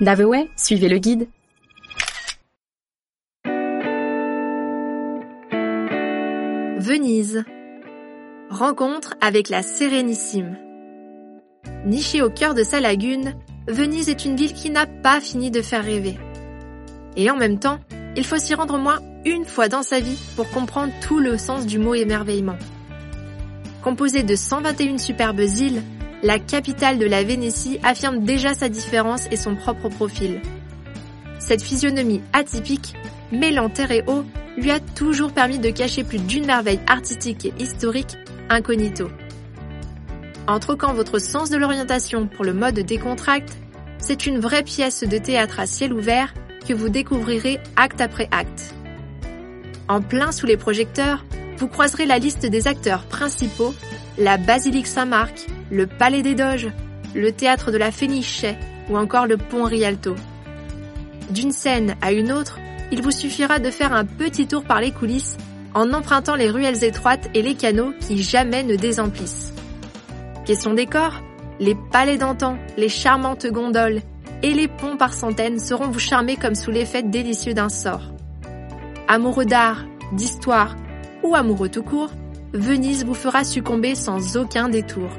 Daveway, suivez le guide. Venise. Rencontre avec la Sérénissime. Nichée au cœur de sa lagune, Venise est une ville qui n'a pas fini de faire rêver. Et en même temps, il faut s'y rendre au moins une fois dans sa vie pour comprendre tout le sens du mot émerveillement. Composée de 121 superbes îles, la capitale de la Vénétie affirme déjà sa différence et son propre profil. Cette physionomie atypique, mêlant terre et eau, lui a toujours permis de cacher plus d'une merveille artistique et historique incognito. En troquant votre sens de l'orientation pour le mode décontracte, c'est une vraie pièce de théâtre à ciel ouvert que vous découvrirez acte après acte. En plein sous les projecteurs, vous croiserez la liste des acteurs principaux, la basilique Saint-Marc, le palais des Doges, le théâtre de la Fénichais ou encore le pont Rialto. D'une scène à une autre, il vous suffira de faire un petit tour par les coulisses en empruntant les ruelles étroites et les canaux qui jamais ne désemplissent. Question décor, les palais d'antan, les charmantes gondoles et les ponts par centaines seront vous charmer comme sous l'effet délicieux d'un sort. Amoureux d'art, d'histoire ou amoureux tout court, Venise vous fera succomber sans aucun détour.